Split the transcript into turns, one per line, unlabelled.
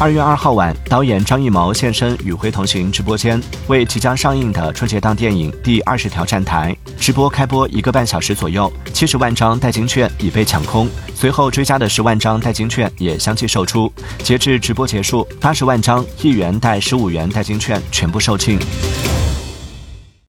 二月二号晚，导演张艺谋现身与辉同行直播间，为即将上映的春节档电影《第二十条站台》直播开播一个半小时左右，七十万张代金券已被抢空，随后追加的十万张代金券也相继售出。截至直播结束，八十万张一元代十五元代金券全部售罄。